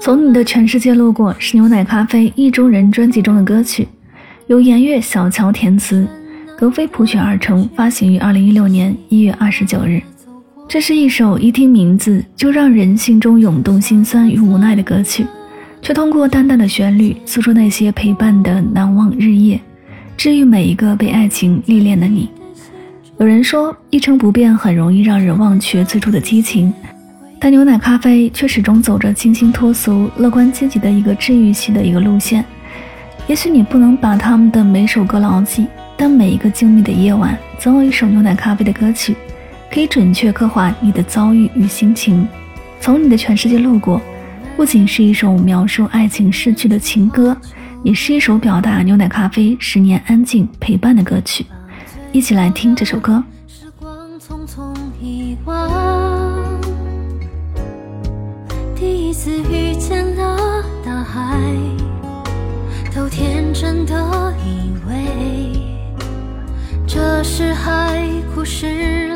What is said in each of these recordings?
从你的全世界路过是牛奶咖啡意中人专辑中的歌曲，由颜悦、小乔填词，格飞谱曲而成，发行于二零一六年一月二十九日。这是一首一听名字就让人心中涌动心酸与无奈的歌曲，却通过淡淡的旋律诉说那些陪伴的难忘日夜，治愈每一个被爱情历练的你。有人说，一成不变很容易让人忘却最初的激情。但牛奶咖啡却始终走着清新脱俗、乐观积极的一个治愈系的一个路线。也许你不能把他们的每首歌牢记，但每一个静谧的夜晚，总有一首牛奶咖啡的歌曲，可以准确刻画你的遭遇与心情。从你的全世界路过，不仅是一首描述爱情逝去的情歌，也是一首表达牛奶咖啡十年安静陪伴的歌曲。一起来听这首歌。时光匆匆遗忘。次遇见了大海，都天真的以为这是海枯石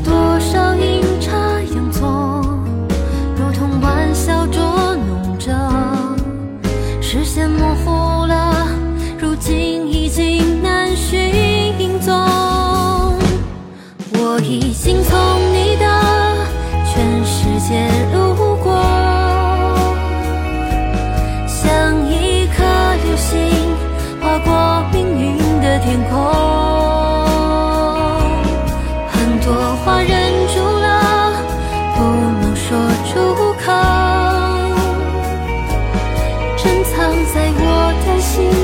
多少 see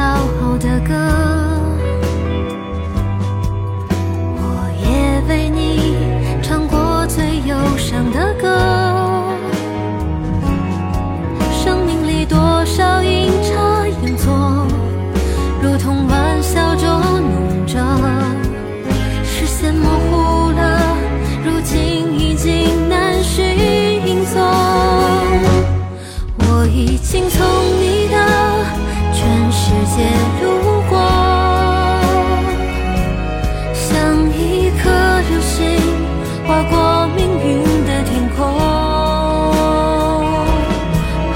绕后的歌。划过命运的天空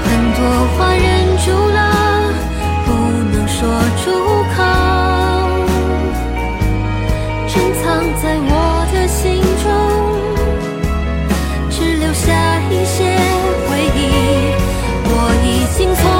很多话忍住了不能说出口珍藏在我的心中只留下一些回忆我已经从